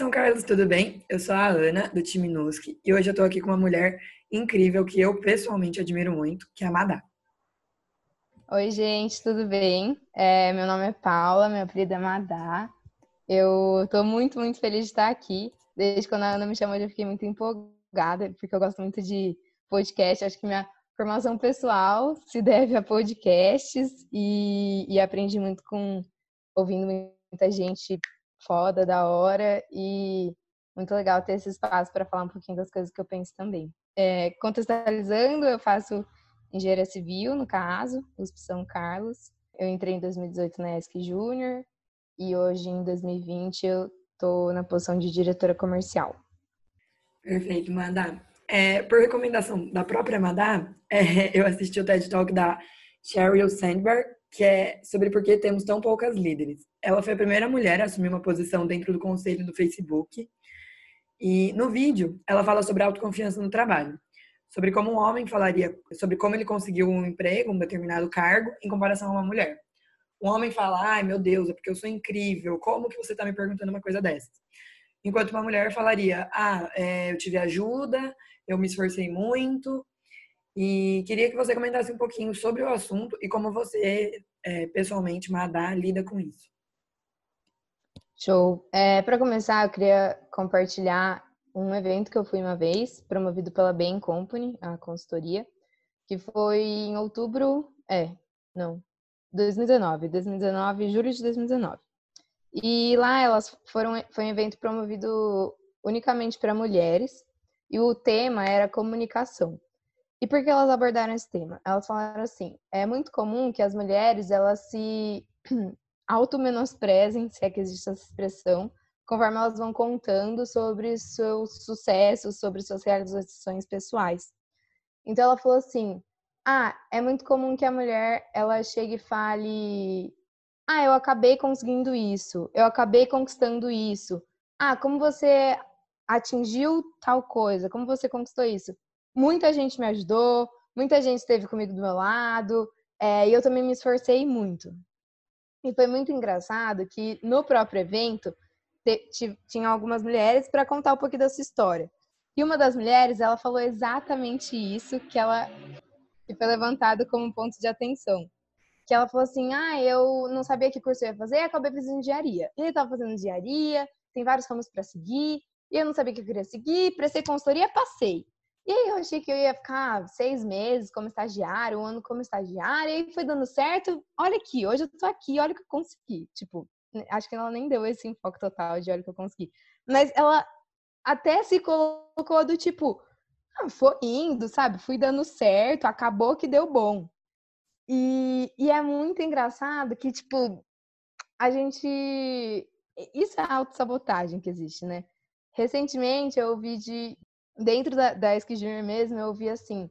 São Carlos, tudo bem? Eu sou a Ana, do time NUSC, e hoje eu tô aqui com uma mulher incrível que eu pessoalmente admiro muito, que é a Madá. Oi, gente, tudo bem? É, meu nome é Paula, minha apelido é Madá. Eu tô muito, muito feliz de estar aqui. Desde quando a Ana me chamou, eu fiquei muito empolgada, porque eu gosto muito de podcast. Acho que minha formação pessoal se deve a podcasts e, e aprendi muito com ouvindo muita gente foda, da hora e muito legal ter esse espaço para falar um pouquinho das coisas que eu penso também. É, contextualizando, eu faço engenharia civil, no caso, USP São Carlos. Eu entrei em 2018 na ESC Júnior e hoje, em 2020, eu estou na posição de diretora comercial. Perfeito, Madá. É, por recomendação da própria Madá, é, eu assisti o TED Talk da Sheryl Sandberg, que é sobre por que temos tão poucas líderes. Ela foi a primeira mulher a assumir uma posição dentro do conselho do Facebook. E no vídeo, ela fala sobre autoconfiança no trabalho, sobre como um homem falaria, sobre como ele conseguiu um emprego, um determinado cargo, em comparação a uma mulher. Um homem fala, ai meu Deus, é porque eu sou incrível, como que você está me perguntando uma coisa dessa? Enquanto uma mulher falaria, ah, é, eu tive ajuda, eu me esforcei muito e queria que você comentasse um pouquinho sobre o assunto e como você, é, pessoalmente, Madá, lida com isso. Show. É, Para começar, eu queria compartilhar um evento que eu fui uma vez, promovido pela Bain Company, a consultoria, que foi em outubro, é, não, 2019, 2019, julho de 2019. E lá elas foram, foi um evento promovido unicamente para mulheres, e o tema era comunicação. E por que elas abordaram esse tema? Elas falaram assim: é muito comum que as mulheres elas se auto-menosprezem, se é que existe essa expressão, conforme elas vão contando sobre seus sucessos, sobre suas realizações pessoais. Então ela falou assim: ah, é muito comum que a mulher ela chegue e fale: ah, eu acabei conseguindo isso, eu acabei conquistando isso. Ah, como você atingiu tal coisa? Como você conquistou isso? Muita gente me ajudou, muita gente esteve comigo do meu lado, é, e eu também me esforcei muito. E foi muito engraçado que no próprio evento tinha algumas mulheres para contar um pouquinho dessa história. E uma das mulheres, ela falou exatamente isso que ela que foi levantado como ponto de atenção. Que ela falou assim: "Ah, eu não sabia que curso eu ia fazer, acabei fazendo engenharia". E ele estava fazendo engenharia, tem vários ramos para seguir, e eu não sabia que eu queria seguir, prestei consultoria, passei. E aí eu achei que eu ia ficar seis meses como estagiário, um ano como estagiária, e foi dando certo. Olha aqui, hoje eu tô aqui, olha o que eu consegui. Tipo, acho que ela nem deu esse enfoque total de olha o que eu consegui. Mas ela até se colocou do tipo, ah, foi indo, sabe? Fui dando certo, acabou que deu bom. E, e é muito engraçado que, tipo, a gente. Isso é a autossabotagem que existe, né? Recentemente eu ouvi de. Dentro da, da Junior mesmo, eu ouvi assim.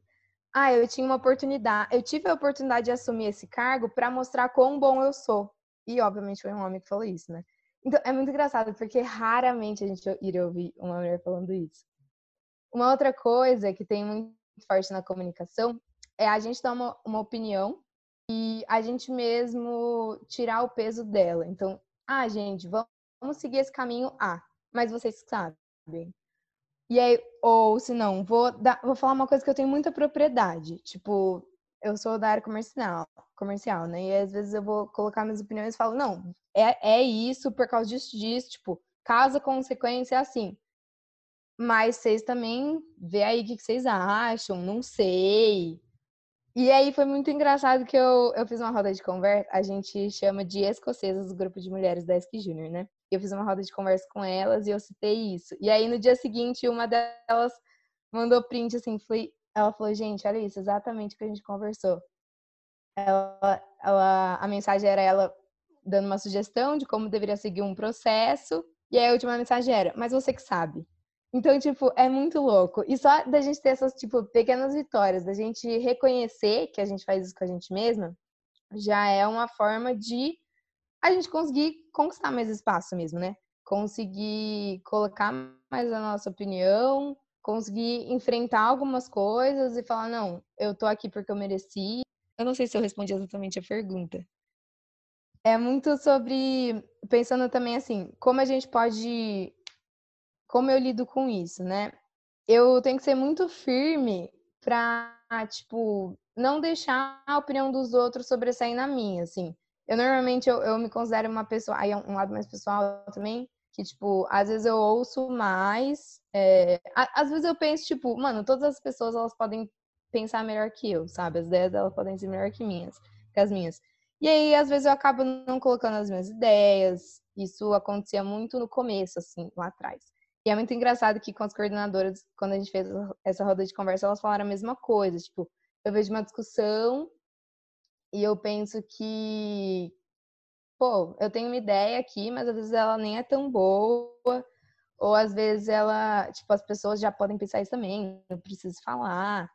Ah, eu tinha uma oportunidade. Eu tive a oportunidade de assumir esse cargo para mostrar quão bom eu sou. E, obviamente, foi um homem que falou isso, né? Então, é muito engraçado, porque raramente a gente iria ouvir uma mulher falando isso. Uma outra coisa que tem muito forte na comunicação é a gente dar uma, uma opinião e a gente mesmo tirar o peso dela. Então, ah, gente, vamos seguir esse caminho A mas vocês sabem. E aí, ou se não, vou, dar, vou falar uma coisa que eu tenho muita propriedade. Tipo, eu sou da área comercial, comercial, né? E às vezes eu vou colocar minhas opiniões e falo, não, é, é isso por causa disso, disso, tipo, causa, consequência, é assim. Mas vocês também vê aí o que vocês acham, não sei. E aí foi muito engraçado que eu, eu fiz uma roda de conversa, a gente chama de escocesas, o grupo de mulheres da Esk Júnior, né? Eu fiz uma roda de conversa com elas e eu citei isso. E aí no dia seguinte, uma delas mandou print assim, foi, ela falou, gente, olha isso, exatamente o que a gente conversou. Ela, ela, a mensagem era ela dando uma sugestão de como deveria seguir um processo, e aí a última mensagem era, mas você que sabe. Então, tipo, é muito louco. E só da gente ter essas, tipo, pequenas vitórias, da gente reconhecer que a gente faz isso com a gente mesma, já é uma forma de a gente conseguir conquistar mais espaço mesmo, né? Conseguir colocar mais a nossa opinião, conseguir enfrentar algumas coisas e falar, não, eu tô aqui porque eu mereci. Eu não sei se eu respondi exatamente a pergunta. É muito sobre pensando também assim, como a gente pode como eu lido com isso, né? Eu tenho que ser muito firme pra, tipo, não deixar a opinião dos outros sobressair na minha, assim. Eu normalmente eu, eu me considero uma pessoa, aí é um lado mais pessoal também, que, tipo, às vezes eu ouço mais. É, às vezes eu penso, tipo, mano, todas as pessoas elas podem pensar melhor que eu, sabe? As ideias delas podem ser melhor que minhas, que as minhas. E aí, às vezes, eu acabo não colocando as minhas ideias. Isso acontecia muito no começo, assim, lá atrás. E é muito engraçado que com as coordenadoras, quando a gente fez essa roda de conversa, elas falaram a mesma coisa. Tipo, eu vejo uma discussão e eu penso que, pô, eu tenho uma ideia aqui, mas às vezes ela nem é tão boa. Ou às vezes ela, tipo, as pessoas já podem pensar isso também, não preciso falar.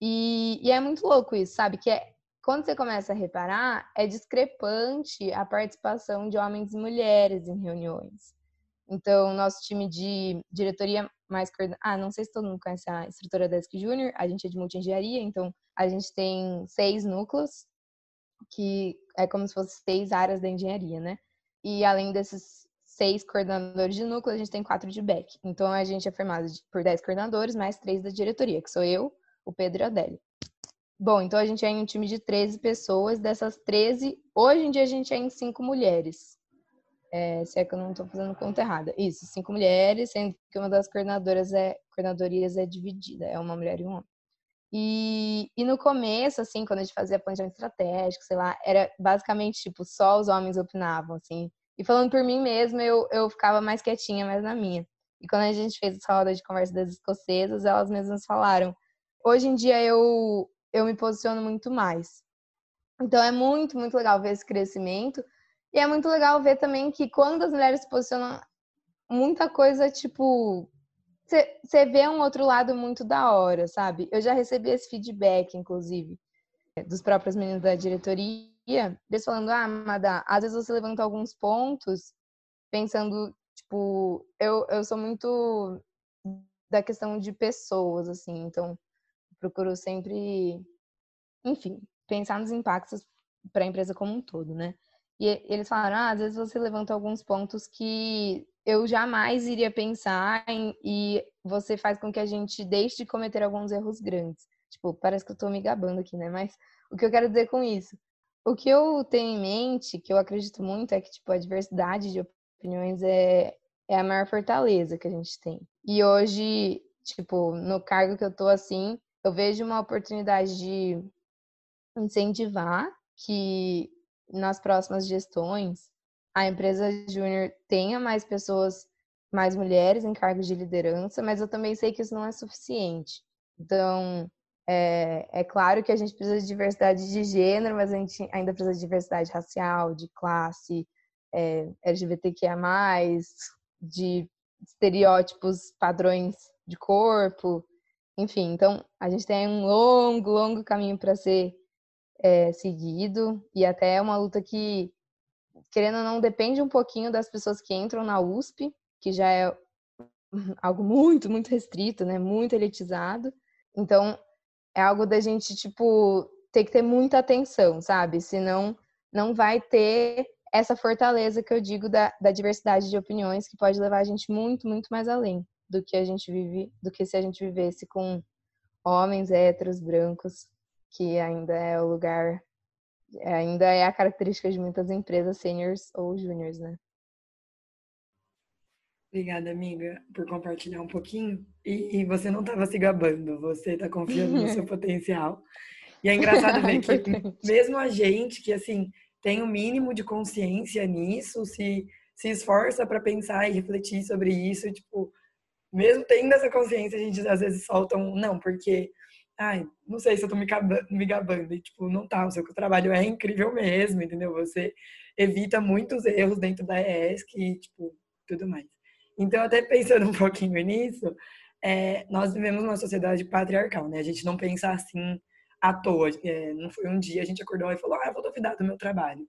E, e é muito louco isso, sabe? Que é, quando você começa a reparar, é discrepante a participação de homens e mulheres em reuniões. Então, nosso time de diretoria mais Ah, não sei se todo mundo conhece a estrutura Desk Júnior, a gente é de multi-engenharia, então a gente tem seis núcleos, que é como se fossem seis áreas da engenharia, né? E além desses seis coordenadores de núcleo, a gente tem quatro de back. Então a gente é formado por dez coordenadores, mais três da diretoria, que sou eu, o Pedro e a Adélia. Bom, então a gente é em um time de 13 pessoas. Dessas 13, hoje em dia a gente é em cinco mulheres. É, se é que eu não estou fazendo conta errada. Isso, cinco mulheres, sendo que uma das coordenadoras é coordenadorias é dividida, é uma mulher e um homem. E, e no começo, assim, quando a gente fazia planejamento estratégico, sei lá, era basicamente tipo só os homens opinavam, assim. E falando por mim mesma, eu, eu ficava mais quietinha, mais na minha. E quando a gente fez essa roda de conversa das escocesas, elas mesmas falaram: hoje em dia eu eu me posiciono muito mais. Então é muito, muito legal ver esse crescimento. E é muito legal ver também que quando as mulheres se posicionam, muita coisa, tipo, você vê um outro lado muito da hora, sabe? Eu já recebi esse feedback, inclusive, dos próprios meninos da diretoria, eles falando, ah, Madá, às vezes você levanta alguns pontos pensando, tipo, eu, eu sou muito da questão de pessoas, assim, então procuro sempre, enfim, pensar nos impactos para a empresa como um todo, né? E eles falaram, ah, às vezes você levanta alguns pontos que eu jamais iria pensar em, e você faz com que a gente deixe de cometer alguns erros grandes. Tipo, parece que eu tô me gabando aqui, né? Mas o que eu quero dizer com isso? O que eu tenho em mente, que eu acredito muito, é que, tipo, a diversidade de opiniões é, é a maior fortaleza que a gente tem. E hoje, tipo, no cargo que eu tô assim, eu vejo uma oportunidade de incentivar que nas próximas gestões a empresa júnior tenha mais pessoas, mais mulheres em cargos de liderança, mas eu também sei que isso não é suficiente. Então, é, é claro que a gente precisa de diversidade de gênero, mas a gente ainda precisa de diversidade racial, de classe, é, LGBTQIA, de estereótipos, padrões de corpo, enfim. Então, a gente tem um longo, longo caminho para ser é, seguido e até é uma luta que, querendo ou não, depende um pouquinho das pessoas que entram na USP, que já é algo muito, muito restrito, né? Muito elitizado. Então, é algo da gente, tipo, ter que ter muita atenção, sabe? Senão, não vai ter essa fortaleza que eu digo da, da diversidade de opiniões que pode levar a gente muito, muito mais além do que a gente vive, do que se a gente vivesse com homens héteros brancos que ainda é o lugar, ainda é a característica de muitas empresas seniors ou juniors, né? Obrigada, amiga, por compartilhar um pouquinho. E, e você não estava se gabando, você está confiando no seu potencial. E é engraçado ver que mesmo a gente que assim tem o um mínimo de consciência nisso, se se esforça para pensar e refletir sobre isso, tipo, mesmo tendo essa consciência, a gente às vezes solta um não, porque ai, não sei se eu tô me gabando, me gabando. E, tipo, não tá, o seu trabalho é incrível mesmo, entendeu? Você evita muitos erros dentro da ES que, tipo, tudo mais. Então, até pensando um pouquinho nisso, é, nós vivemos uma sociedade patriarcal, né? A gente não pensa assim à toa. É, não foi um dia a gente acordou e falou, ah, vou duvidar do meu trabalho.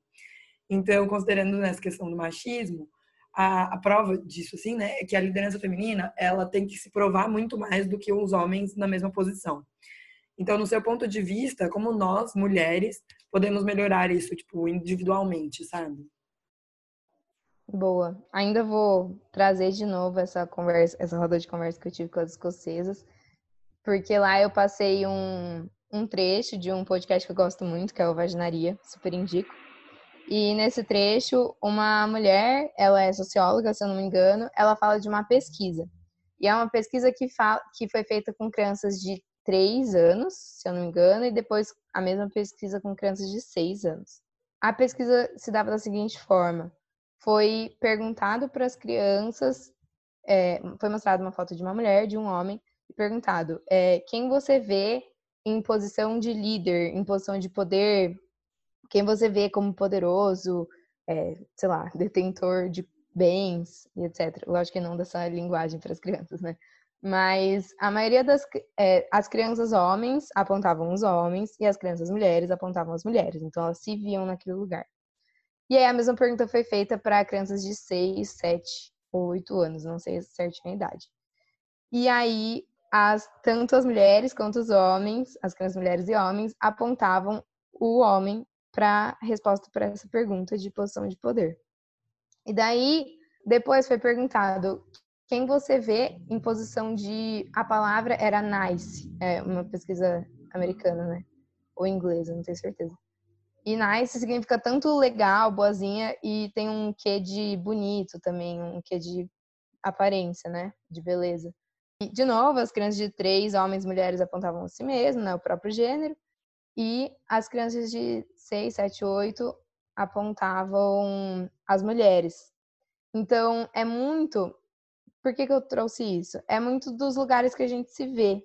Então, considerando nessa questão do machismo, a, a, prova disso, assim, né, é que a liderança feminina, ela tem que se provar muito mais do que os homens na mesma posição. Então, no seu ponto de vista, como nós, mulheres, podemos melhorar isso, tipo, individualmente, sabe? Boa. Ainda vou trazer de novo essa conversa, essa roda de conversa que eu tive com as escocesas, porque lá eu passei um, um trecho de um podcast que eu gosto muito, que é o Vaginaria, super indico. E nesse trecho, uma mulher, ela é socióloga, se eu não me engano, ela fala de uma pesquisa. E é uma pesquisa que, fala, que foi feita com crianças de 3 anos, se eu não me engano, e depois a mesma pesquisa com crianças de 6 anos. A pesquisa se dava da seguinte forma: foi perguntado para as crianças, é, foi mostrada uma foto de uma mulher, de um homem, e perguntado é, quem você vê em posição de líder, em posição de poder, quem você vê como poderoso, é, sei lá, detentor de bens e etc. Lógico que não dessa linguagem para as crianças, né? Mas a maioria das é, as crianças homens apontavam os homens e as crianças mulheres apontavam as mulheres. Então elas se viam naquele lugar. E aí a mesma pergunta foi feita para crianças de 6, 7 ou 8 anos, não sei certinho a idade. E aí as, tanto as mulheres quanto os homens, as crianças mulheres e homens, apontavam o homem para resposta para essa pergunta de posição de poder. E daí, depois foi perguntado quem você vê em posição de. A palavra era nice, é uma pesquisa americana, né? Ou inglesa, não tenho certeza. E nice significa tanto legal, boazinha, e tem um quê de bonito também, um quê de aparência, né? De beleza. E, de novo, as crianças de três, homens e mulheres, apontavam a si mesmo, né? O próprio gênero. E as crianças de seis, sete, oito apontavam as mulheres. Então, é muito. Por que, que eu trouxe isso? É muito dos lugares que a gente se vê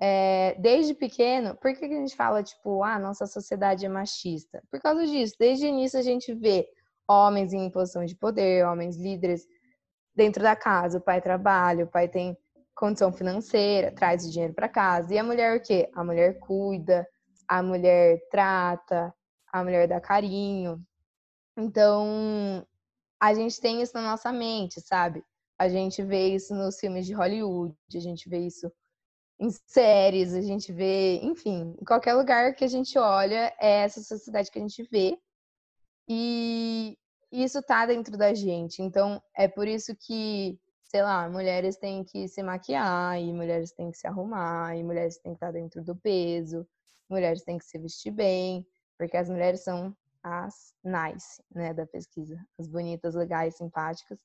é, desde pequeno, por que, que a gente fala, tipo, ah, nossa sociedade é machista? Por causa disso, desde o início a gente vê homens em posição de poder, homens líderes dentro da casa, o pai trabalha, o pai tem condição financeira, traz o dinheiro para casa. E a mulher o quê? A mulher cuida, a mulher trata, a mulher dá carinho. Então, a gente tem isso na nossa mente, sabe? A gente vê isso nos filmes de Hollywood, a gente vê isso em séries, a gente vê, enfim, em qualquer lugar que a gente olha, é essa sociedade que a gente vê. E isso tá dentro da gente. Então, é por isso que, sei lá, mulheres têm que se maquiar, e mulheres têm que se arrumar, e mulheres têm que estar dentro do peso, mulheres têm que se vestir bem, porque as mulheres são as nice, né, da pesquisa, as bonitas, legais, simpáticas.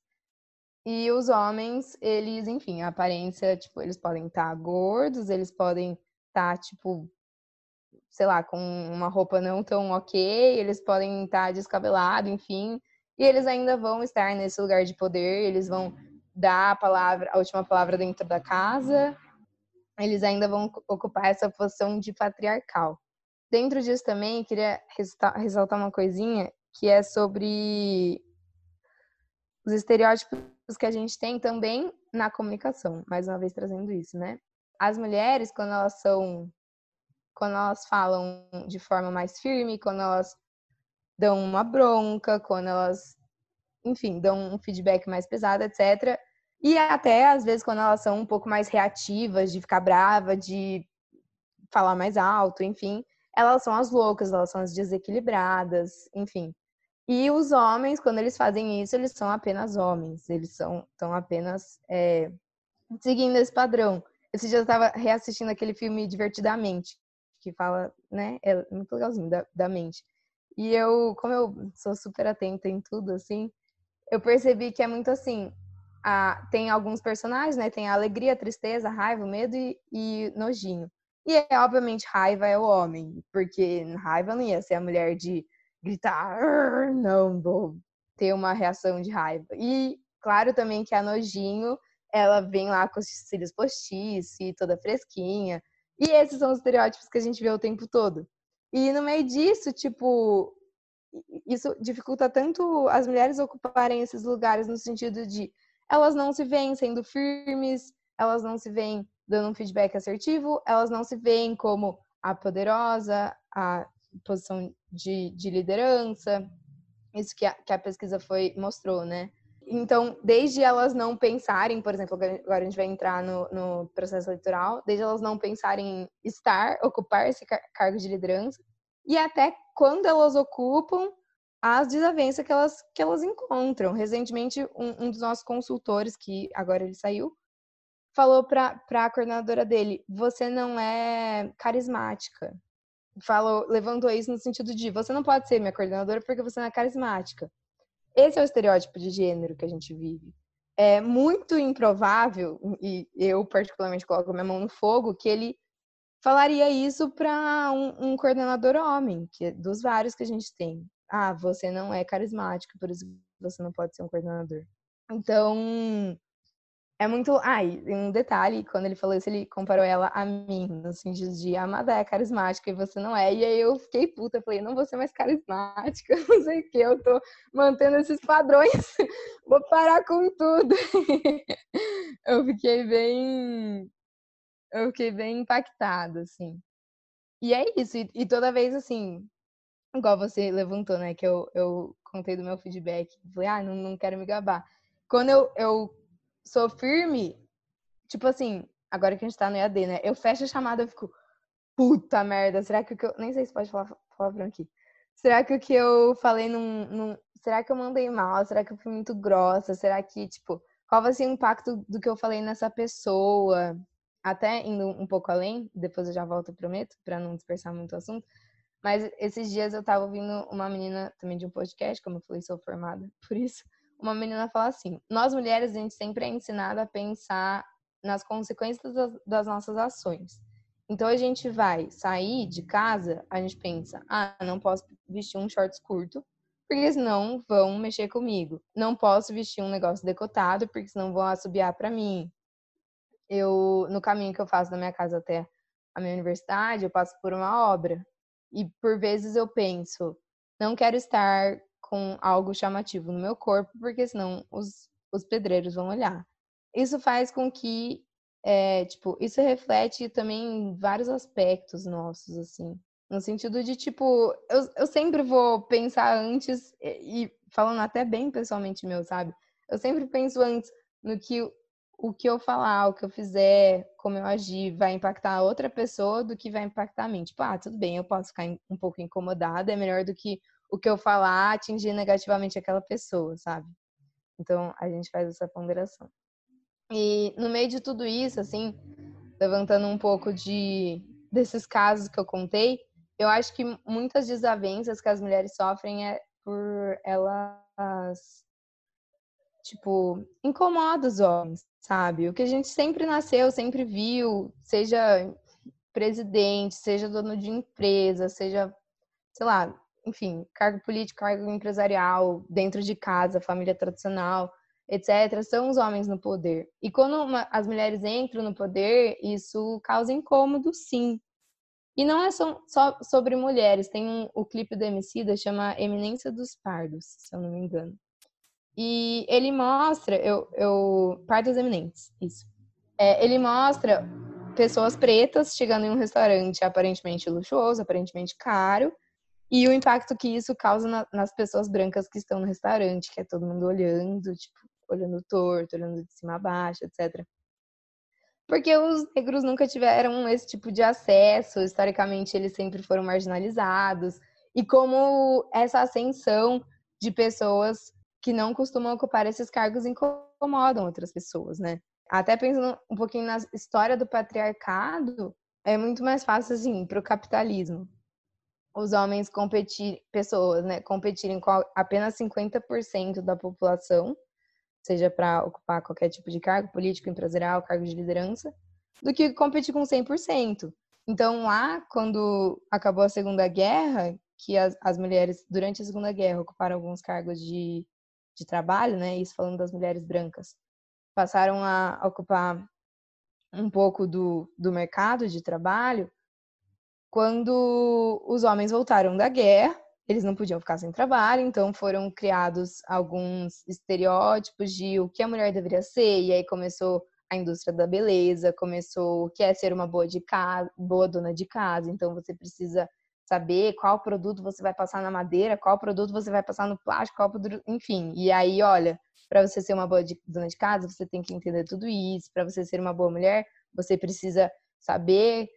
E os homens, eles, enfim, a aparência, tipo, eles podem estar tá gordos, eles podem estar, tá, tipo, sei lá, com uma roupa não tão ok, eles podem estar tá descabelado, enfim, e eles ainda vão estar nesse lugar de poder, eles vão dar a palavra, a última palavra dentro da casa, eles ainda vão ocupar essa posição de patriarcal. Dentro disso também, queria ressaltar uma coisinha que é sobre os estereótipos que a gente tem também na comunicação, mais uma vez trazendo isso, né? As mulheres, quando elas são quando elas falam de forma mais firme, quando elas dão uma bronca, quando elas, enfim, dão um feedback mais pesado, etc. E até às vezes quando elas são um pouco mais reativas, de ficar brava, de falar mais alto, enfim, elas são as loucas, elas são as desequilibradas, enfim. E os homens, quando eles fazem isso, eles são apenas homens, eles são estão apenas é, seguindo esse padrão. Esse dia eu estava reassistindo aquele filme Divertidamente, que fala, né, é muito legalzinho, da, da mente. E eu, como eu sou super atenta em tudo, assim, eu percebi que é muito assim, a, tem alguns personagens, né, tem a alegria, a tristeza, a raiva, o medo e, e nojinho. E, é, obviamente, raiva é o homem, porque raiva não ia ser a mulher de gritar, não vou ter uma reação de raiva. E claro também que a Nojinho, ela vem lá com os cílios postiços e toda fresquinha. E esses são os estereótipos que a gente vê o tempo todo. E no meio disso, tipo, isso dificulta tanto as mulheres ocuparem esses lugares no sentido de elas não se veem sendo firmes, elas não se veem dando um feedback assertivo, elas não se veem como a poderosa, a posição de, de liderança, isso que a, que a pesquisa foi mostrou, né? Então, desde elas não pensarem, por exemplo, agora a gente vai entrar no, no processo eleitoral, desde elas não pensarem em estar, ocupar esse car cargo de liderança, e até quando elas ocupam, as desavenças que elas, que elas encontram. Recentemente, um, um dos nossos consultores, que agora ele saiu, falou para a coordenadora dele: você não é carismática. Falou, levantou isso no sentido de você não pode ser minha coordenadora porque você não é carismática. Esse é o estereótipo de gênero que a gente vive. É muito improvável, e eu particularmente coloco minha mão no fogo, que ele falaria isso para um, um, coordenador homem, que é dos vários que a gente tem. Ah, você não é carismático, por isso você não pode ser um coordenador. Então, é muito. Ah, e um detalhe, quando ele falou isso, ele comparou ela a mim, no sentido de Amada é carismática e você não é. E aí eu fiquei puta, falei, não vou ser mais carismática, não sei o que, eu tô mantendo esses padrões, vou parar com tudo. eu fiquei bem. Eu fiquei bem impactada, assim. E é isso, e, e toda vez assim, igual você levantou, né, que eu, eu contei do meu feedback, falei, ah, não, não quero me gabar. Quando eu, eu sou firme, tipo assim, agora que a gente tá no EAD, né? Eu fecho a chamada, eu fico, puta merda, será que o que eu. Nem sei se pode falar palavrão aqui. Será que o que eu falei não, não. Será que eu mandei mal? Será que eu fui muito grossa? Será que, tipo, qual vai ser o impacto do que eu falei nessa pessoa? Até indo um pouco além, depois eu já volto, prometo, para não dispersar muito o assunto. Mas esses dias eu tava ouvindo uma menina também de um podcast, como eu falei, sou formada por isso uma menina fala assim: Nós mulheres, a gente sempre é ensinada a pensar nas consequências das, nossas ações. Então a gente vai sair de casa, a gente pensa: ah, não posso vestir um shorts curto, porque senão vão mexer comigo. Não posso vestir um negócio decotado, porque senão vão assobiar para mim. Eu, no caminho que eu faço da minha casa até a minha universidade, eu passo por uma obra. E por vezes eu penso, não quero estar com algo chamativo no meu corpo, porque senão os, os pedreiros vão olhar. Isso faz com que, é, tipo, isso reflete também vários aspectos nossos, assim. No sentido de, tipo, eu, eu sempre vou pensar antes, e, e falando até bem pessoalmente meu, sabe? Eu sempre penso antes no que o que eu falar, o que eu fizer, como eu agir, vai impactar a outra pessoa do que vai impactar a mim. Tipo, ah, tudo bem, eu posso ficar um pouco incomodada, é melhor do que o que eu falar atingir negativamente aquela pessoa, sabe? Então a gente faz essa ponderação. E no meio de tudo isso, assim, levantando um pouco de desses casos que eu contei, eu acho que muitas desavenças que as mulheres sofrem é por elas tipo incomoda os homens, sabe? O que a gente sempre nasceu, sempre viu, seja presidente, seja dono de empresa, seja sei lá, enfim, cargo político, cargo empresarial, dentro de casa, família tradicional, etc., são os homens no poder. E quando uma, as mulheres entram no poder, isso causa incômodo, sim. E não é só, só sobre mulheres, tem um, o clipe do Emicida, chama Eminência dos Pardos, se eu não me engano. E ele mostra, eu, eu Pardos Eminentes, isso. É, ele mostra pessoas pretas chegando em um restaurante aparentemente luxuoso, aparentemente caro, e o impacto que isso causa na, nas pessoas brancas que estão no restaurante, que é todo mundo olhando, tipo, olhando torto, olhando de cima a baixo, etc. Porque os negros nunca tiveram esse tipo de acesso, historicamente eles sempre foram marginalizados. E como essa ascensão de pessoas que não costumam ocupar esses cargos incomodam outras pessoas, né? Até pensando um pouquinho na história do patriarcado, é muito mais fácil assim para o capitalismo os homens competir, pessoas, né, competirem com apenas 50% da população, seja para ocupar qualquer tipo de cargo político, empresarial, cargo de liderança, do que competir com 100%. Então, lá, quando acabou a Segunda Guerra, que as, as mulheres, durante a Segunda Guerra, ocuparam alguns cargos de, de trabalho, né, isso falando das mulheres brancas, passaram a ocupar um pouco do, do mercado de trabalho, quando os homens voltaram da guerra, eles não podiam ficar sem trabalho, então foram criados alguns estereótipos de o que a mulher deveria ser, e aí começou a indústria da beleza, começou o que é ser uma boa de casa, boa dona de casa, então você precisa saber qual produto você vai passar na madeira, qual produto você vai passar no plástico, qual produto, enfim. E aí, olha, para você ser uma boa de, dona de casa, você tem que entender tudo isso, para você ser uma boa mulher, você precisa saber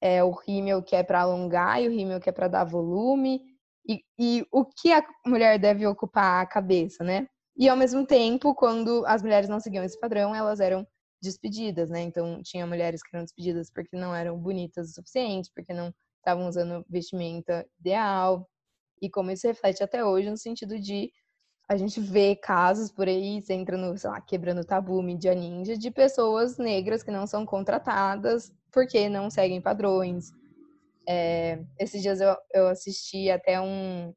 é, o rímel que é para alongar e o rímel que é para dar volume. e, e o que a mulher deve ocupar a cabeça, né? E ao mesmo tempo, quando as mulheres não seguiam esse padrão, elas eram despedidas, né? Então tinha mulheres que eram despedidas porque não eram bonitas o suficiente, porque não estavam usando vestimenta ideal. E como isso reflete até hoje no sentido de a gente vê casos por aí, você entra no, sei lá, quebrando tabu, mídia ninja, de pessoas negras que não são contratadas porque não seguem padrões. É, esses dias eu, eu assisti até um,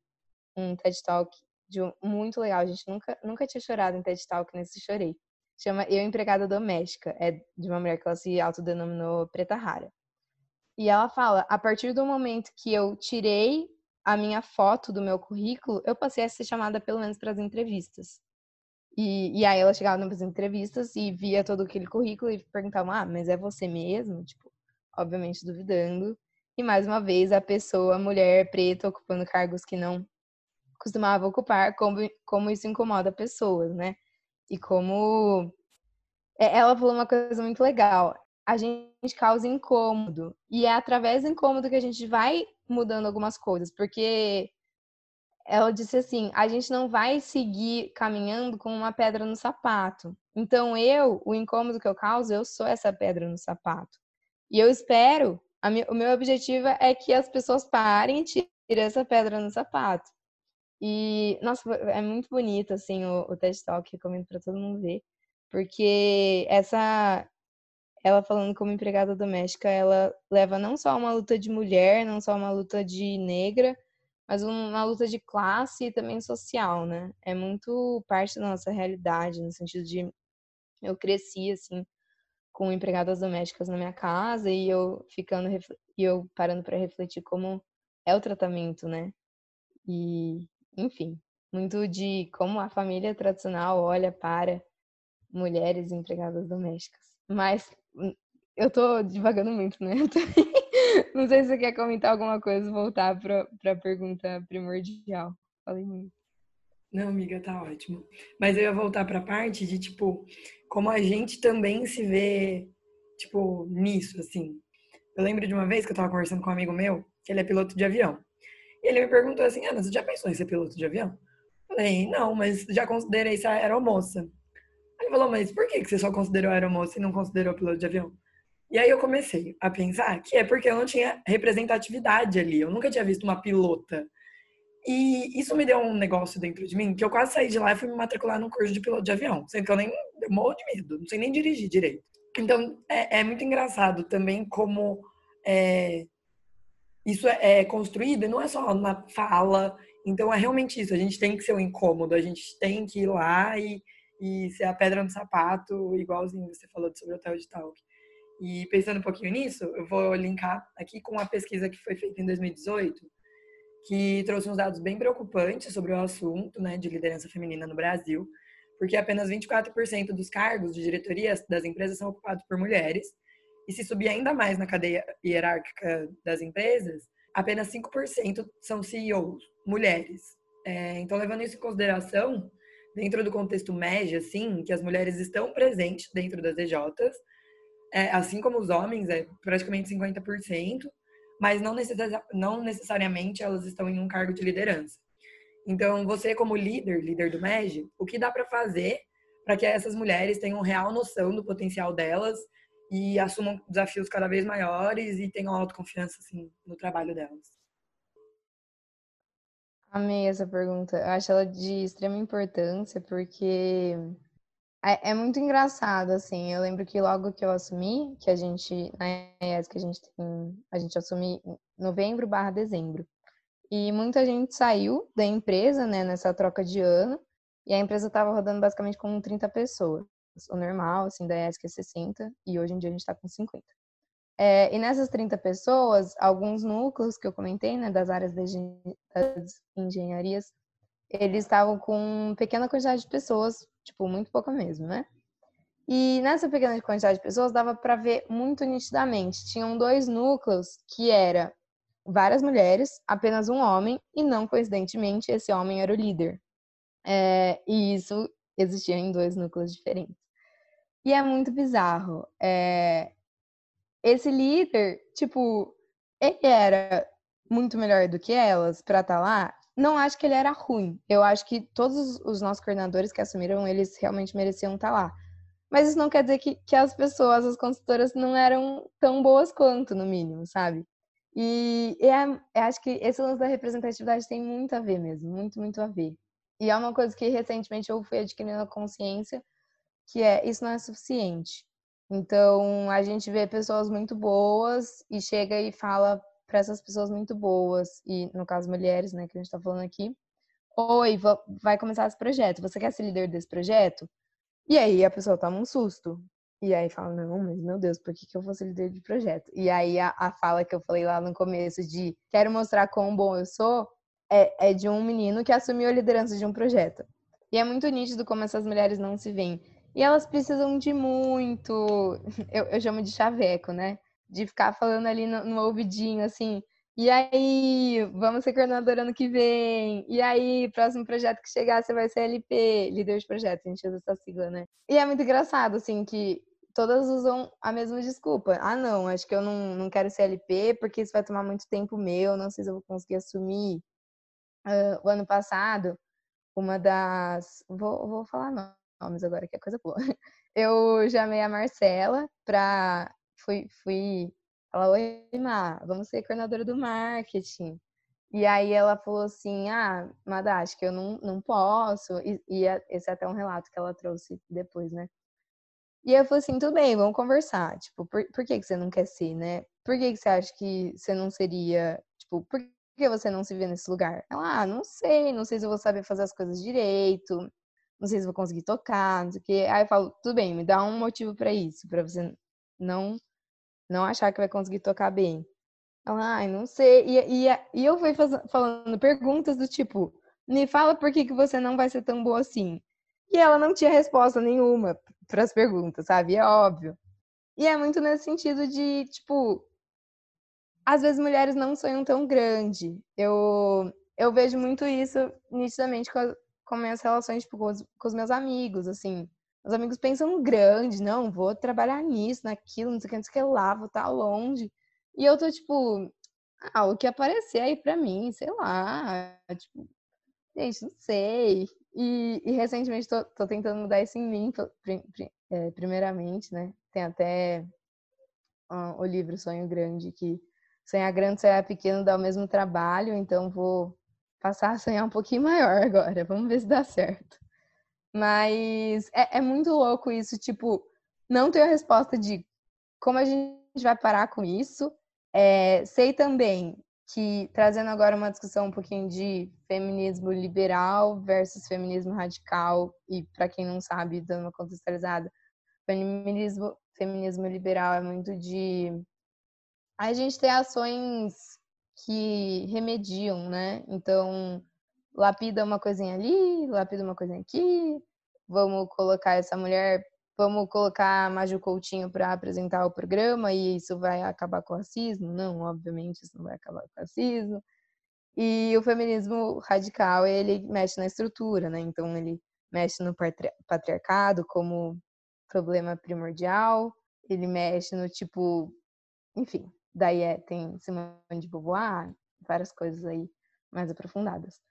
um TED Talk de muito legal. Gente nunca, nunca tinha chorado em TED Talk, nesse chorei. Chama Eu Empregada Doméstica. É de uma mulher que ela se autodenominou Preta Rara. E ela fala: a partir do momento que eu tirei a minha foto do meu currículo, eu passei a ser chamada pelo menos para as entrevistas. E, e aí ela chegava nas entrevistas e via todo aquele currículo e perguntava: ah, mas é você mesmo? Tipo, obviamente duvidando. E mais uma vez, a pessoa, mulher preta, ocupando cargos que não costumava ocupar, como, como isso incomoda pessoas, né? E como. É, ela falou uma coisa muito legal. A gente causa incômodo. E é através do incômodo que a gente vai mudando algumas coisas. Porque ela disse assim: a gente não vai seguir caminhando com uma pedra no sapato. Então, eu, o incômodo que eu causo, eu sou essa pedra no sapato. E eu espero mi, o meu objetivo é que as pessoas parem e tirem essa pedra no sapato. E, nossa, é muito bonito, assim, o, o TED Talk, recomendo para todo mundo ver, porque essa, ela falando como empregada doméstica, ela leva não só uma luta de mulher, não só uma luta de negra, mas uma luta de classe e também social, né? É muito parte da nossa realidade, no sentido de eu cresci, assim, com empregadas domésticas na minha casa e eu ficando e eu parando para refletir como é o tratamento, né? E, enfim, muito de como a família tradicional olha para mulheres empregadas domésticas. Mas hum, eu tô divagando muito, né? Não sei se você quer comentar alguma coisa, voltar para a pergunta primordial. Falei muito. Não, amiga, tá ótimo. Mas eu ia voltar para a parte de, tipo, como a gente também se vê, tipo, nisso, assim. Eu lembro de uma vez que eu tava conversando com um amigo meu, que ele é piloto de avião. E ele me perguntou assim, Ana, você já pensou em ser piloto de avião? Eu falei, não, mas já considerei ser aeromoça. Ele falou, mas por que você só considerou aeromoça e não considerou piloto de avião? E aí eu comecei a pensar que é porque eu não tinha representatividade ali. Eu nunca tinha visto uma pilota e isso me deu um negócio dentro de mim, que eu quase saí de lá e fui me matricular num curso de piloto de avião, sendo que eu nem eu morro de medo, não sei nem dirigir direito. Então, é, é muito engraçado também como é, isso é, é construído, e não é só na fala. Então, é realmente isso, a gente tem que ser o um incômodo, a gente tem que ir lá e, e ser a pedra no sapato, igualzinho você falou sobre o hotel de Talk. E pensando um pouquinho nisso, eu vou linkar aqui com uma pesquisa que foi feita em 2018, que trouxe uns dados bem preocupantes sobre o assunto né, de liderança feminina no Brasil, porque apenas 24% dos cargos de diretoria das empresas são ocupados por mulheres, e se subir ainda mais na cadeia hierárquica das empresas, apenas 5% são CEOs, mulheres. É, então, levando isso em consideração, dentro do contexto médio, assim, que as mulheres estão presentes dentro das EJs, é, assim como os homens, é praticamente 50%, mas não, não necessariamente elas estão em um cargo de liderança. Então, você como líder, líder do MEG, o que dá para fazer para que essas mulheres tenham real noção do potencial delas e assumam desafios cada vez maiores e tenham autoconfiança assim no trabalho delas? Amei essa pergunta. Eu acho ela de extrema importância porque é, é, muito engraçado, assim. Eu lembro que logo que eu assumi, que a gente, na ES, que a gente tem, a gente assume em novembro barra dezembro. E muita gente saiu da empresa, né, nessa troca de ano, e a empresa estava rodando basicamente com 30 pessoas. O normal, assim, da ESC é 60, e hoje em dia a gente está com 50. É, e nessas 30 pessoas, alguns núcleos que eu comentei, né, das áreas das engenharias, eles estavam com pequena quantidade de pessoas, tipo, muito pouca mesmo, né? E nessa pequena quantidade de pessoas dava para ver muito nitidamente. Tinham dois núcleos que era várias mulheres, apenas um homem, e não coincidentemente esse homem era o líder. É, e isso existia em dois núcleos diferentes. E é muito bizarro. É, esse líder, tipo, ele era muito melhor do que elas para estar tá lá, não acho que ele era ruim. Eu acho que todos os nossos coordenadores que assumiram, eles realmente mereciam estar tá lá. Mas isso não quer dizer que, que as pessoas, as consultoras, não eram tão boas quanto, no mínimo, sabe? E, e é, acho que esse lance da representatividade tem muito a ver mesmo, muito, muito a ver. E é uma coisa que recentemente eu fui adquirindo a consciência, que é isso não é suficiente. Então, a gente vê pessoas muito boas e chega e fala para essas pessoas muito boas, e no caso mulheres, né, que a gente está falando aqui, oi, vai começar esse projeto, você quer ser líder desse projeto? E aí a pessoa toma um susto. E aí fala, não, mas meu Deus, por que, que eu vou ser líder de projeto? E aí a, a fala que eu falei lá no começo de quero mostrar quão bom eu sou, é, é de um menino que assumiu a liderança de um projeto. E é muito nítido como essas mulheres não se veem. E elas precisam de muito, eu, eu chamo de chaveco, né? De ficar falando ali no, no ouvidinho, assim, e aí, vamos ser coordenadora ano que vem. E aí, próximo projeto que chegar, você vai ser LP, líder de projeto, a gente usa essa sigla, né? E é muito engraçado, assim, que todas usam a mesma desculpa. Ah, não, acho que eu não, não quero ser LP porque isso vai tomar muito tempo meu, não sei se eu vou conseguir assumir. Uh, o ano passado, uma das. Vou, vou falar nomes agora, que é coisa boa. Eu chamei a Marcela pra. Fui, fui ela, oi, Má, vamos ser coordenadora do marketing. E aí ela falou assim, ah, Madá, acho que eu não, não posso. E, e esse é até um relato que ela trouxe depois, né? E eu falei assim, tudo bem, vamos conversar. Tipo, por, por que, que você não quer ser, né? Por que, que você acha que você não seria, tipo, por que você não se vê nesse lugar? Ela, ah, não sei, não sei se eu vou saber fazer as coisas direito, não sei se vou conseguir tocar, não sei o quê. Aí eu falo, tudo bem, me dá um motivo para isso, para você não não achar que vai conseguir tocar bem. Ela, ai, não sei. E, e, e eu fui falando perguntas do tipo, me fala por que, que você não vai ser tão boa assim. E ela não tinha resposta nenhuma para as perguntas, sabe? É óbvio. E é muito nesse sentido de, tipo, às vezes mulheres não sonham tão grande. Eu, eu vejo muito isso nitidamente com, com minhas relações, tipo, com os, com os meus amigos, assim. Os amigos pensam grande, não, vou trabalhar nisso, naquilo, não sei o que, não sei o que lá, vou estar tá longe. E eu tô tipo, ah, o que aparecer aí pra mim, sei lá, tipo, gente, não sei. E, e recentemente tô, tô, tentando mudar isso em mim, é, primeiramente, né? Tem até uh, o livro Sonho Grande, que sonhar grande, sonhar pequeno dá o mesmo trabalho, então vou passar a sonhar um pouquinho maior agora. Vamos ver se dá certo. Mas é, é muito louco isso, tipo, não ter a resposta de como a gente vai parar com isso. É, sei também que, trazendo agora uma discussão um pouquinho de feminismo liberal versus feminismo radical, e para quem não sabe, dando uma contextualizada, feminismo, feminismo liberal é muito de a gente ter ações que remediam, né? Então, lapida uma coisinha ali, lapida uma coisinha aqui, vamos colocar essa mulher, vamos colocar a Maju Coutinho para apresentar o programa e isso vai acabar com o racismo? Não, obviamente isso não vai acabar com o racismo. E o feminismo radical, ele mexe na estrutura, né? Então ele mexe no patriarcado como problema primordial, ele mexe no tipo, enfim, daí é, tem Simone de Beauvoir, várias coisas aí mais aprofundadas.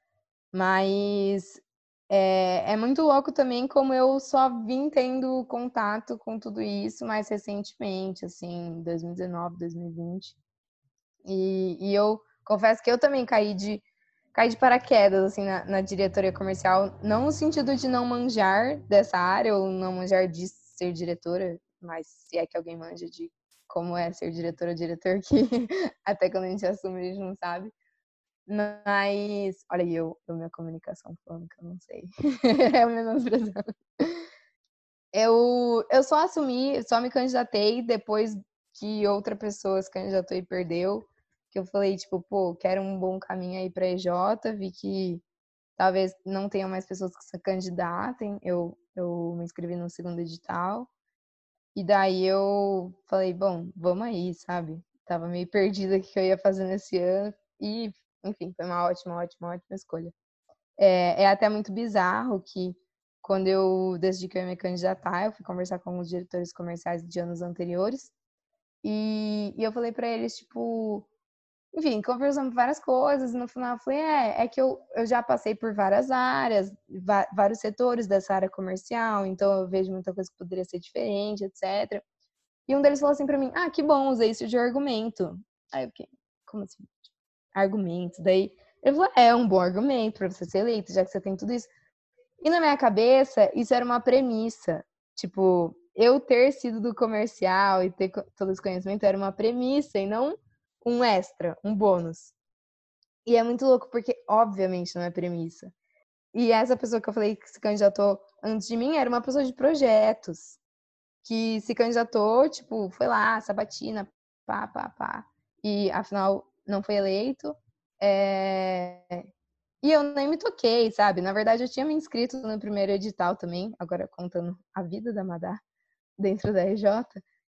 Mas é, é, muito louco também como eu só vim tendo contato com tudo isso mais recentemente, assim, 2019, 2020. E, e eu confesso que eu também caí de, caí de paraquedas, assim, na, na diretoria comercial, não no sentido de não manjar dessa área ou não manjar de ser diretora, mas se é que alguém manja de como é ser diretora ou diretor, que até quando a gente assume a gente não sabe. Mas, olha aí, eu, eu minha comunicação falando eu não sei. é a menosprezando. Eu, eu só assumi, só me candidatei depois que outra pessoa se candidatou e perdeu. Que eu falei, tipo, pô, quero um bom caminho aí pra EJ, vi que talvez não tenha mais pessoas que se candidatem. Eu, eu me inscrevi no segundo edital. E daí eu falei, bom, vamos aí, sabe? Tava meio perdida o que eu ia fazer nesse ano. E enfim, foi uma ótima, ótima, ótima escolha. É, é até muito bizarro que quando eu decidi que eu ia me candidatar, eu fui conversar com os diretores comerciais de anos anteriores e, e eu falei para eles, tipo, enfim, conversamos várias coisas. No final, eu falei: é, é que eu, eu já passei por várias áreas, vários setores dessa área comercial, então eu vejo muita coisa que poderia ser diferente, etc. E um deles falou assim para mim: ah, que bom, usei isso de argumento. Aí eu fiquei: como assim? Argumento. Daí falou: é, é um bom argumento para você ser eleito, já que você tem tudo isso. E na minha cabeça, isso era uma premissa. Tipo, eu ter sido do comercial e ter todo esse conhecimento era uma premissa e não um extra, um bônus. E é muito louco porque, obviamente, não é premissa. E essa pessoa que eu falei que se candidatou antes de mim era uma pessoa de projetos, que se candidatou, tipo, foi lá, sabatina, pá, pá, pá. E afinal não foi eleito. É... E eu nem me toquei, sabe? Na verdade, eu tinha me inscrito no primeiro edital também, agora contando a vida da Madá dentro da RJ.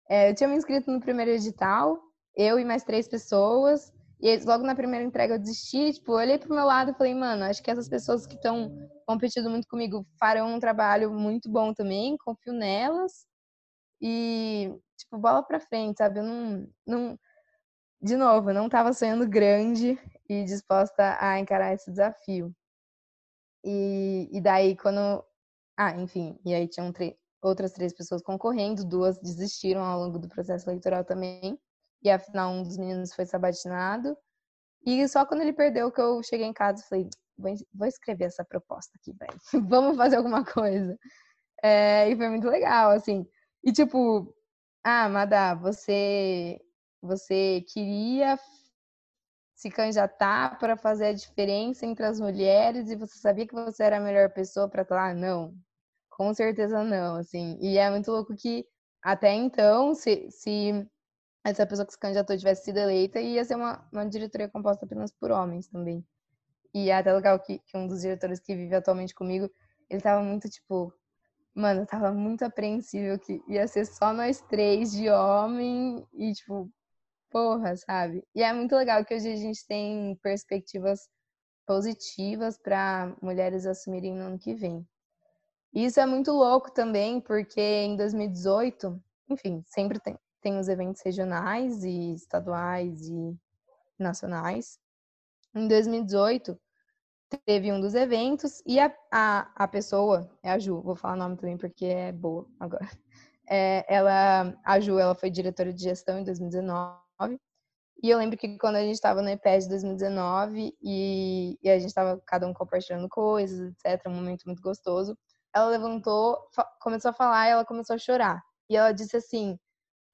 É, eu tinha me inscrito no primeiro edital, eu e mais três pessoas. E logo na primeira entrega eu desisti, tipo, eu olhei pro meu lado e falei, mano, acho que essas pessoas que estão competindo muito comigo farão um trabalho muito bom também, confio nelas. E, tipo, bola pra frente, sabe? Eu não. não de novo, não tava sonhando grande e disposta a encarar esse desafio. E, e daí, quando. Ah, enfim, e aí tinham outras três pessoas concorrendo, duas desistiram ao longo do processo eleitoral também e afinal um dos meninos foi sabatinado. E só quando ele perdeu que eu cheguei em casa e falei, vou escrever essa proposta aqui, velho. Vamos fazer alguma coisa. É, e foi muito legal, assim. E tipo, ah, Madá, você, você queria se candidatar para fazer a diferença entre as mulheres e você sabia que você era a melhor pessoa para estar lá? Não, com certeza não, assim. E é muito louco que até então, se, se essa pessoa que se candidatou tivesse sido eleita, ia ser uma, uma diretoria composta apenas por homens também. E é até legal que, que um dos diretores que vive atualmente comigo, ele tava muito tipo, mano, tava muito apreensível que ia ser só nós três de homem e tipo, porra, sabe? E é muito legal que hoje a gente tem perspectivas positivas para mulheres assumirem no ano que vem. Isso é muito louco também, porque em 2018, enfim, sempre tem, tem os eventos regionais e estaduais e nacionais. Em 2018, teve um dos eventos e a, a, a pessoa, é a Ju, vou falar o nome também porque é boa agora. É, ela, a Ju, ela foi diretora de gestão em 2019. E eu lembro que quando a gente estava no EPES de 2019 e, e a gente estava cada um compartilhando coisas, etc., um momento muito gostoso, ela levantou, começou a falar e ela começou a chorar. E ela disse assim: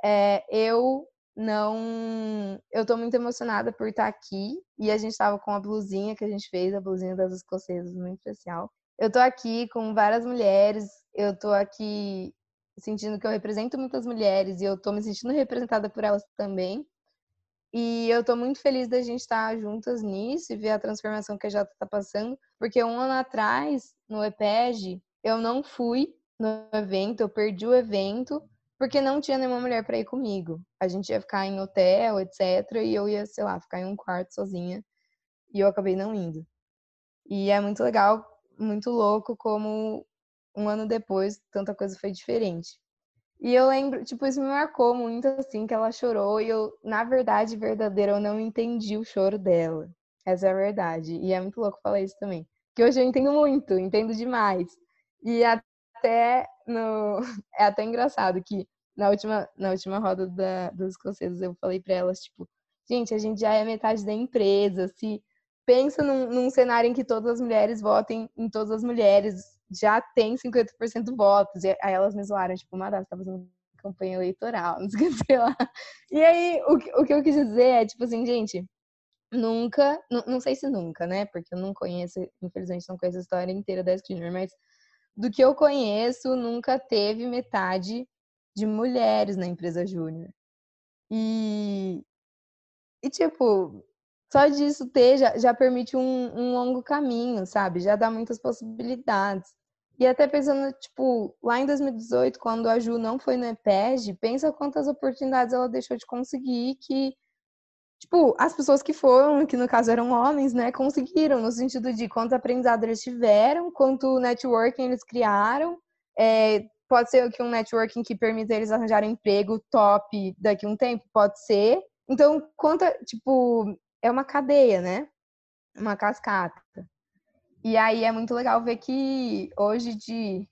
é, eu não. Eu tô muito emocionada por estar aqui. E a gente tava com a blusinha que a gente fez, a blusinha das escocesas, muito especial. Eu tô aqui com várias mulheres, eu tô aqui sentindo que eu represento muitas mulheres e eu tô me sentindo representada por elas também. E eu tô muito feliz da gente estar juntas nisso e ver a transformação que a Jota tá passando, porque um ano atrás, no EPEG, eu não fui no evento, eu perdi o evento, porque não tinha nenhuma mulher para ir comigo. A gente ia ficar em hotel, etc. E eu ia, sei lá, ficar em um quarto sozinha. E eu acabei não indo. E é muito legal, muito louco como um ano depois tanta coisa foi diferente. E eu lembro, tipo, isso me marcou muito assim, que ela chorou e eu, na verdade, verdadeira, eu não entendi o choro dela. Essa é a verdade. E é muito louco falar isso também. Que hoje eu entendo muito, entendo demais. E até no. É até engraçado que na última, na última roda da, dos escoceses eu falei para elas, tipo, gente, a gente já é metade da empresa. Se pensa num, num cenário em que todas as mulheres votem em todas as mulheres, já tem 50% votos. E aí elas me zoaram, tipo, Madá, você tá fazendo campanha eleitoral, não sei lá. E aí, o, o que eu quis dizer é, tipo assim, gente, nunca, não, sei se nunca, né? Porque eu não conheço, infelizmente, não conheço a história inteira da Screener, mas do que eu conheço, nunca teve metade de mulheres na empresa júnior. E, e, tipo, só disso ter já, já permite um, um longo caminho, sabe? Já dá muitas possibilidades. E até pensando, tipo, lá em 2018, quando a Ju não foi no EPEG, pensa quantas oportunidades ela deixou de conseguir que, tipo, as pessoas que foram, que no caso eram homens, né, conseguiram, no sentido de quanto aprendizado eles tiveram, quanto networking eles criaram, é, Pode ser que um networking que permita eles arranjarem emprego top daqui a um tempo, pode ser. Então, conta, tipo, é uma cadeia, né? Uma cascata. E aí é muito legal ver que hoje de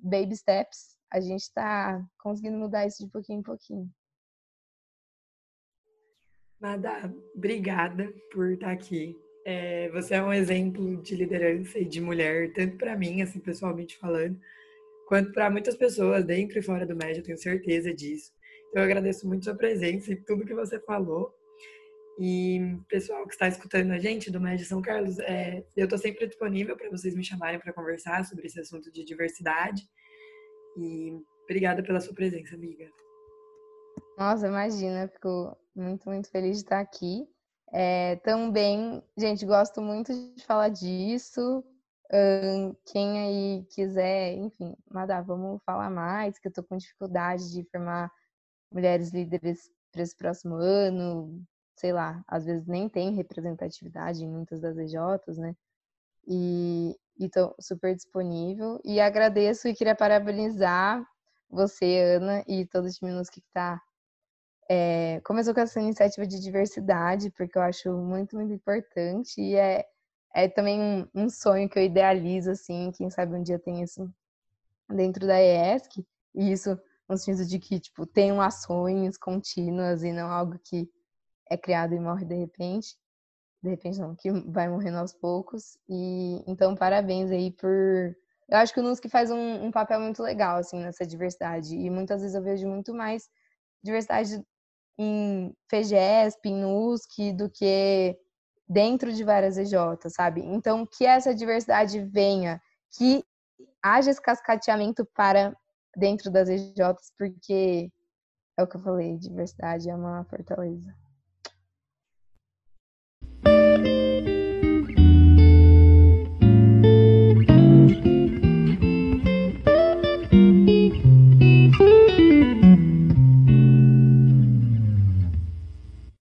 baby steps a gente está conseguindo mudar isso de pouquinho em pouquinho. Madá, obrigada por estar aqui. É, você é um exemplo de liderança e de mulher, tanto para mim, assim, pessoalmente falando, quanto para muitas pessoas dentro e fora do médio, eu tenho certeza disso. Então, eu agradeço muito sua presença e tudo que você falou. E pessoal que está escutando a gente do Médio São Carlos, é, eu estou sempre disponível para vocês me chamarem para conversar sobre esse assunto de diversidade. E obrigada pela sua presença, amiga. Nossa, imagina, fico muito, muito feliz de estar aqui. É, também, gente, gosto muito de falar disso. quem aí quiser, enfim, Madá, vamos falar mais, que eu estou com dificuldade de formar mulheres líderes para esse próximo ano, sei lá, às vezes nem tem representatividade em muitas das EJs, né? E estou super disponível. E agradeço e queria parabenizar você, Ana, e todo o time que está é, começou com essa iniciativa de diversidade, porque eu acho muito, muito importante. E é, é também um, um sonho que eu idealizo, assim, quem sabe um dia tem isso dentro da ESC. E isso no sentido de que, tipo, tenham ações contínuas e não algo que é criado e morre de repente. De repente não, que vai morrendo aos poucos. E então, parabéns aí por. Eu acho que o NUSC faz um, um papel muito legal, assim, nessa diversidade. E muitas vezes eu vejo muito mais diversidade em FGESP, em NUSC, do que dentro de várias EJs, sabe? Então, que essa diversidade venha, que haja esse cascateamento para dentro das EJs, porque é o que eu falei, diversidade é uma fortaleza. Bye.